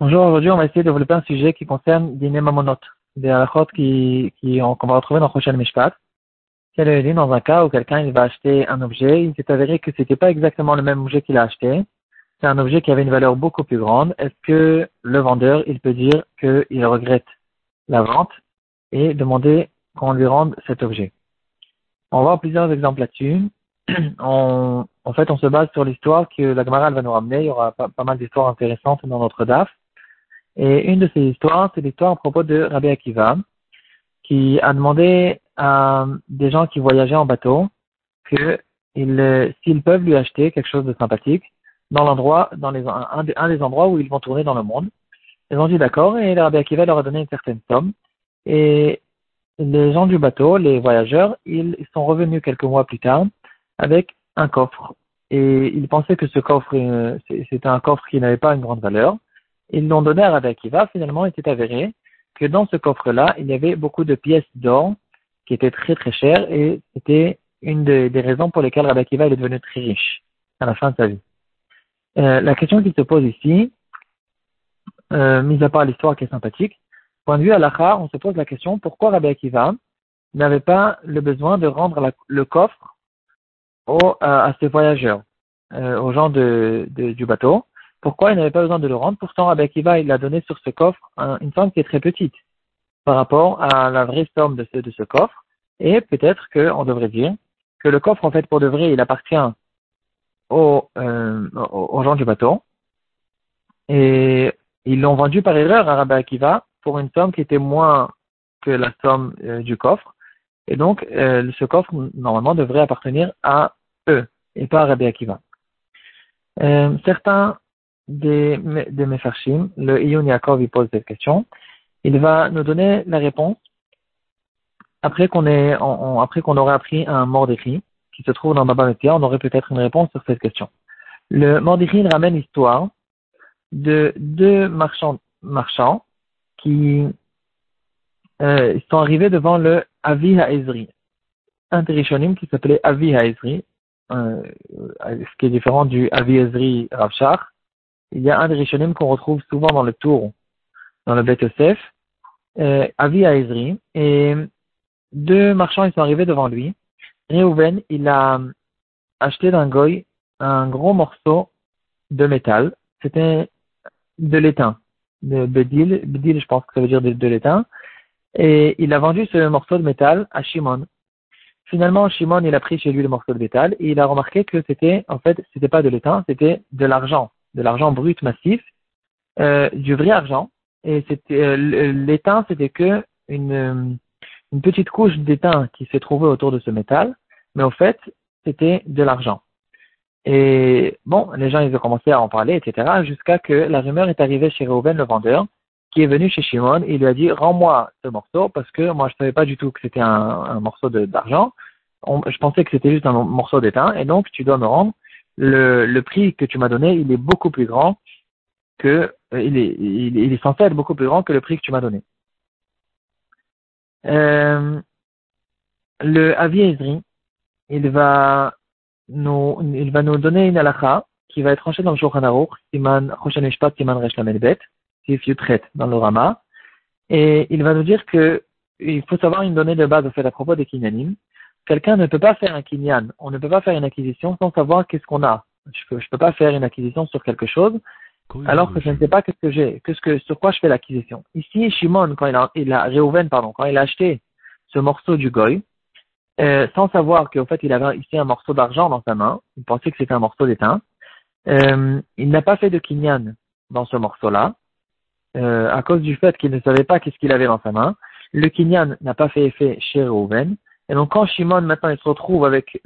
Bonjour, aujourd'hui on va essayer de développer un sujet qui concerne des Nemamonot, des halakhot qui, qui, qu'on va retrouver dans prochaine Mishpat. Quel est dans un cas où quelqu'un il va acheter un objet, il s'est avéré que c'était pas exactement le même objet qu'il a acheté, c'est un objet qui avait une valeur beaucoup plus grande. Est-ce que le vendeur, il peut dire qu'il regrette la vente et demander qu'on lui rende cet objet? On va voir plusieurs exemples là-dessus. en fait, on se base sur l'histoire que la Gemara va nous ramener. Il y aura pas, mal d'histoires intéressantes dans notre DAF. Et une de ces histoires, c'est l'histoire à propos de Rabbi Akiva, qui a demandé à des gens qui voyageaient en bateau que s'ils peuvent lui acheter quelque chose de sympathique dans l'endroit, dans les, un, des endroits où ils vont tourner dans le monde. Ils ont dit d'accord et Rabbi Akiva leur a donné une certaine somme. Et les gens du bateau, les voyageurs, ils sont revenus quelques mois plus tard avec un coffre. Et ils pensaient que ce coffre, euh, c'était un coffre qui n'avait pas une grande valeur. Ils l'ont donné à Rabbi Akiva. Finalement, il s'est avéré que dans ce coffre-là, il y avait beaucoup de pièces d'or qui étaient très très chères et c'était une des, raisons pour lesquelles Rabbi Akiva est devenu très riche à la fin de sa vie. Euh, la question qui se pose ici, euh, mis à part l'histoire qui est sympathique, point de vue à l'Acha, on se pose la question pourquoi Rabbi Akiva n'avait pas le besoin de rendre le coffre à ces voyageurs, euh, aux gens de, du bateau. Pourquoi il n'avait pas besoin de le rendre? Pourtant, Rabbi Akiva, il a donné sur ce coffre une somme qui est très petite par rapport à la vraie somme de ce, de ce coffre. Et peut-être qu'on devrait dire que le coffre, en fait, pour de vrai, il appartient aux, euh, aux gens du bateau. Et ils l'ont vendu par erreur à Rabbi Akiva pour une somme qui était moins que la somme euh, du coffre. Et donc, euh, ce coffre, normalement, devrait appartenir à eux et pas Rabbi Akiva. Euh, certains des, des le Iyun Yaakov, il pose cette question. Il va nous donner la réponse après qu'on ait, aurait appris un Mordechai qui se trouve dans Baba Metia, on aurait peut-être une réponse sur cette question. Le Mordechai ramène l'histoire de deux marchands, marchands qui euh, sont arrivés devant le Avi Ha'ezri, un qui s'appelait Avi Ha'ezri, euh, ce qui est différent du Avi Ezri. Il y a un Rishonim qu'on retrouve souvent dans le tour, dans le Bet Yosef, euh, Avi Ha'ezri, et deux marchands ils sont arrivés devant lui. Reuven, il a acheté d'un goy un gros morceau de métal. C'était de l'étain, de bedil. Bedil, je pense que ça veut dire de l'étain. Et il a vendu ce morceau de métal à Shimon. Finalement, Shimon, il a pris chez lui le morceau de métal et il a remarqué que c'était, en fait, c'était pas de l'étain, c'était de l'argent, de l'argent brut massif, euh, du vrai argent. Et c'était, euh, l'étain, c'était que une, une petite couche d'étain qui s'est trouvée autour de ce métal, mais au fait, c'était de l'argent. Et bon, les gens, ils ont commencé à en parler, etc., jusqu'à que la rumeur est arrivée chez Reuven, le vendeur, qui est venu chez Shimon il lui a dit rends-moi ce morceau parce que moi je savais pas du tout que c'était un, morceau d'argent. Je pensais que c'était juste un morceau d'étain et donc tu dois me rendre le, prix que tu m'as donné, il est beaucoup plus grand que euh, il, est, il, est censé être beaucoup plus grand que le prix que tu m'as donné. Euh, le Avi Ezri, il va nous il va nous donner une halakha qui va être rangée dans le Shulchan Aruch, Siman Choshen Siman Resh Bet traite dans le Rama. Et il va nous dire que il faut savoir une donnée de base au fait à propos des kinyanim. Quelqu'un ne peut pas faire un kinyan, on ne peut pas faire une acquisition sans savoir qu'est-ce qu'on a. Je peux, je peux pas faire une acquisition sur quelque chose alors que je ne sais pas qu'est-ce que j'ai, qu'est-ce que, sur quoi je fais l'acquisition. Ici, Shimon, quand il a, il a, pardon, quand il a acheté ce morceau du goy, euh, sans savoir qu'au fait il avait ici un morceau d'argent dans sa main, il pensait que c'était un morceau d'étain, euh, il n'a pas fait de kinyan dans ce morceau-là, euh, à cause du fait qu'il ne savait pas qu'est-ce qu'il avait dans sa main. Le kinyan n'a pas fait effet chez Reuven. Et donc quand Shimon maintenant il se retrouve avec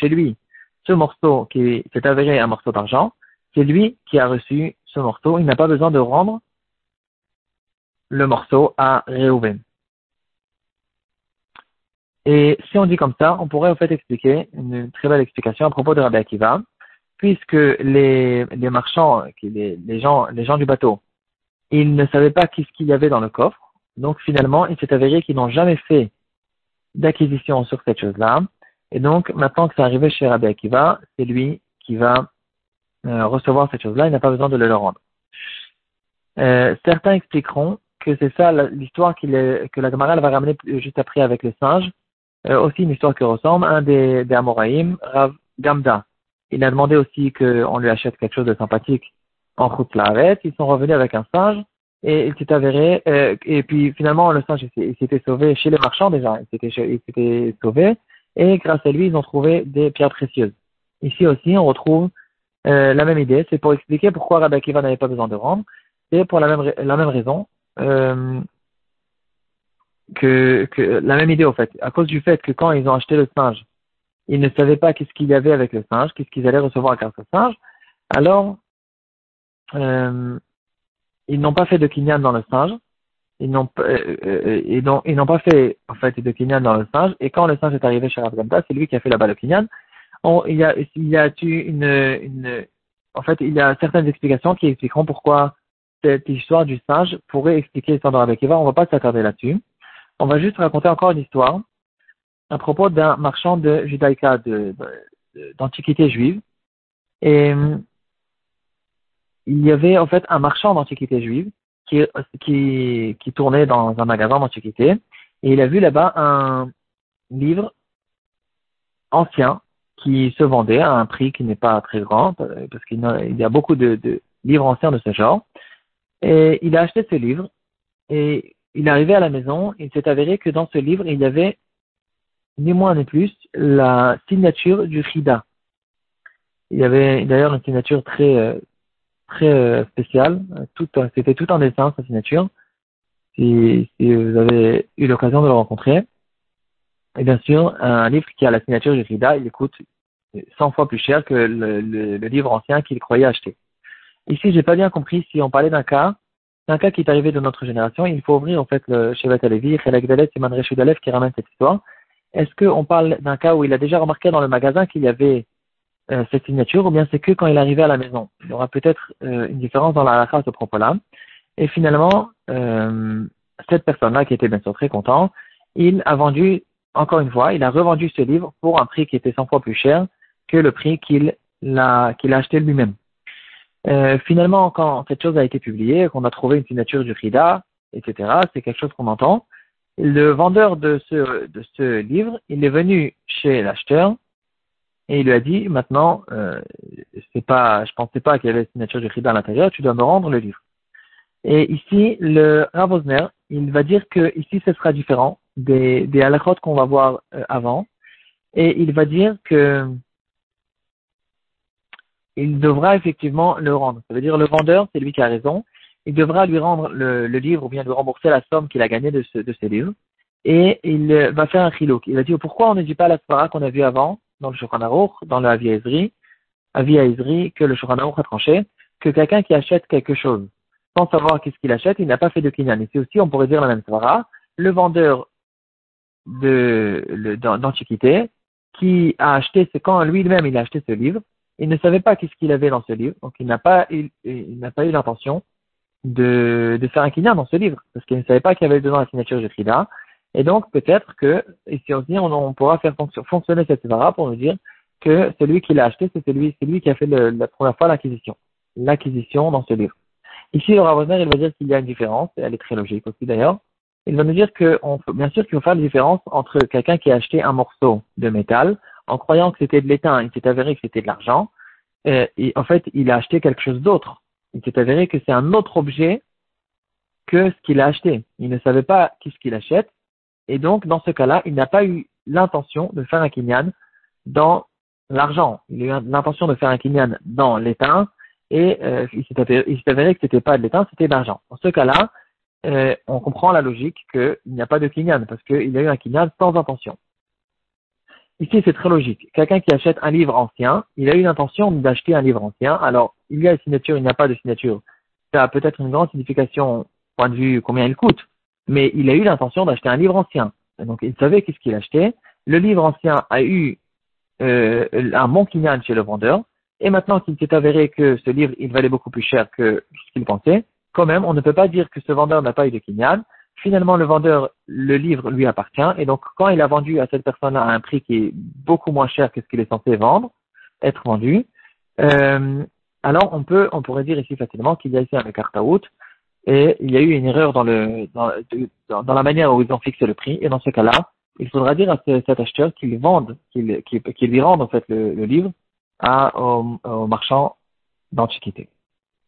chez lui ce morceau qui s'est avéré un morceau d'argent, c'est lui qui a reçu ce morceau. Il n'a pas besoin de rendre le morceau à Reuven. Et si on dit comme ça, on pourrait en fait expliquer une très belle explication à propos de Rabbi Akiva, puisque les, marchands, les gens du bateau, ils ne savaient pas qu'est-ce qu'il y avait dans le coffre. Donc finalement, il s'est avéré qu'ils n'ont jamais fait d'acquisition sur cette chose-là. Et donc, maintenant que c'est arrivé chez Rabbi Akiva, c'est lui qui va euh, recevoir cette chose-là, il n'a pas besoin de le rendre. Euh, certains expliqueront que c'est ça l'histoire que la Gemara va ramener juste après avec le singe. Euh, aussi une histoire qui ressemble. Un des, des Amoraïm, Rav Gamda, il a demandé aussi qu'on lui achète quelque chose de sympathique en route la Ils sont revenus avec un singe et il s'est avéré. Euh, et puis finalement, le singe il s'était sauvé chez les marchands déjà. Il s'était sauvé et grâce à lui, ils ont trouvé des pierres précieuses. Ici aussi, on retrouve euh, la même idée. C'est pour expliquer pourquoi Rabbi Akiva n'avait pas besoin de rendre. C'est pour la même, la même raison. Euh, que, que la même idée au fait, à cause du fait que quand ils ont acheté le singe, ils ne savaient pas qu'est-ce qu'il y avait avec le singe, qu'est-ce qu'ils allaient recevoir grâce au singe, alors euh, ils n'ont pas fait de kinyan dans le singe, ils n'ont euh, euh, ils n'ont pas fait en fait de kinyan dans le singe, et quand le singe est arrivé chez Rav c'est lui qui a fait là-bas le kinyan. il y a une, en fait il y a certaines explications qui expliqueront pourquoi cette histoire du singe pourrait expliquer l'histoire de Rabbi Kiva. On va pas s'attarder là-dessus. On va juste raconter encore une histoire à propos d'un marchand de judaïka, d'antiquité juive. Et il y avait en fait un marchand d'antiquité juive qui, qui, tournait dans un magasin d'antiquité et il a vu là-bas un livre ancien qui se vendait à un prix qui n'est pas très grand parce qu'il y a beaucoup de, livres anciens de ce genre. Et il a acheté ce livre et il est arrivé à la maison, il s'est avéré que dans ce livre, il y avait ni moins ni plus la signature du Rida. Il y avait d'ailleurs une signature très euh, très euh, spéciale, c'était tout en dessin sa signature. Si, vous avez eu l'occasion de le rencontrer, et bien sûr, un livre qui a la signature du Rida, il coûte 100 fois plus cher que le livre ancien qu'il croyait acheter. Ici, j'ai pas bien compris si on parlait d'un cas, d'un cas qui est arrivé de notre génération. Il faut ouvrir en fait le Shevet Alevi, Chelek Dalet, Siman Reshud qui ramène cette histoire. Est-ce qu'on parle d'un cas où il a déjà remarqué dans le magasin qu'il y avait euh, cette signature, ou bien c'est que quand il arrivé à la maison Il y aura peut-être euh, une différence dans la halakha à ce propos-là. Et finalement, euh, cette personne-là, qui était bien sûr très content, il a vendu, encore une fois, il a revendu ce livre pour un prix qui était 100 fois plus cher que le prix qu'il a, qu'il a acheté lui-même. Euh, finalement, quand cette chose a été publiée, qu'on a trouvé une signature du Rida, etc., c'est quelque chose qu'on entend. Le vendeur de ce, de ce livre, il est venu chez l'acheteur et il lui a dit, maintenant, euh, pas, je pensais pas qu'il y avait une signature du Rida à l'intérieur, tu dois me rendre le livre. Et ici, le Rav il va dire que ici, ce sera différent des, des halakhot qu'on va voir euh, avant. Et il va dire que il devra effectivement le rendre. Ça veut dire le vendeur, c'est lui qui a raison. Il devra lui rendre le, livre ou bien lui rembourser la somme qu'il a gagnée de ce, de ces livres. Et il va faire un chilouk. Il va dire pourquoi on ne dit pas la svara qu'on a vu avant? Dans le Shulchan dans le Avi Ezri, Ezri, que le Shulchan a tranché, que quelqu'un qui achète quelque chose sans savoir qu'est-ce qu'il achète, il n'a pas fait de kinyan. Et c'est aussi, on pourrait dire la même svara, le vendeur de d'antiquité qui a acheté, c'est quand lui-même il a acheté ce livre, il ne savait pas qu'est-ce qu'il avait dans ce livre, donc il n'a pas, il, n'a pas eu l'intention de, faire un kinyan dans ce livre, parce qu'il ne savait pas qu'il y avait dedans la signature de Frida. Et donc, peut-être que, ici aussi, on, on pourra faire fonctionner cette vara pour nous dire que celui qui l'a acheté, c'est celui, qui a fait la première fois l'acquisition. L'acquisition dans ce livre. Ici, le Ravosner, il va dire qu'il y a une différence, et elle est très logique aussi d'ailleurs. Il va nous dire que, on, bien sûr qu'il faut faire la différence entre quelqu'un qui a acheté un morceau de métal en croyant que c'était de l'étain, il s'est avéré que c'était de l'argent. Euh, et en fait, il a acheté quelque chose d'autre. Il s'est avéré que c'est un autre objet que ce qu'il a acheté. Il ne savait pas qu'est-ce qu'il achète. Et donc, dans ce cas-là, il n'a pas eu l'intention de faire un kinyan dans l'argent. Il a eu l'intention de faire un kinyan dans l'étain. Et euh, il s'est avéré, que c'était pas de l'étain, c'était de l'argent. Dans ce cas-là, euh, on comprend la logique qu'il n'y a pas de kinyan parce qu'il a eu un kinyan sans intention. Ici, c'est très logique. Quelqu'un qui achète un livre ancien, il a eu l'intention d'acheter un livre ancien. Alors, il y a une signature, il n'y a pas de signature. Ça a peut-être une grande signification, point de vue combien il coûte. Mais il a eu l'intention d'acheter un livre ancien. donc, il savait qu'est-ce qu'il achetait. Le livre ancien a eu euh, un bon chez le vendeur. Et maintenant qu'il s'est avéré que ce livre, il valait beaucoup plus cher que ce qu'il pensait, quand même, on ne peut pas dire que ce vendeur n'a pas eu de kinyan finalement le vendeur, le livre lui appartient, et donc quand il a vendu à cette personne à un prix qui est beaucoup moins cher que ce qu'il est censé vendre, être vendu, euh, alors on peut, on pourrait dire ici facilement qu'il y a ici un écart et il y a eu une erreur dans le, dans, dans, la manière où ils ont fixé le prix, et dans ce cas-là, il faudra dire à cet acheteur qu'il vende, qu'il lui rende en fait le, livre à, au, au marchand d'antiquité.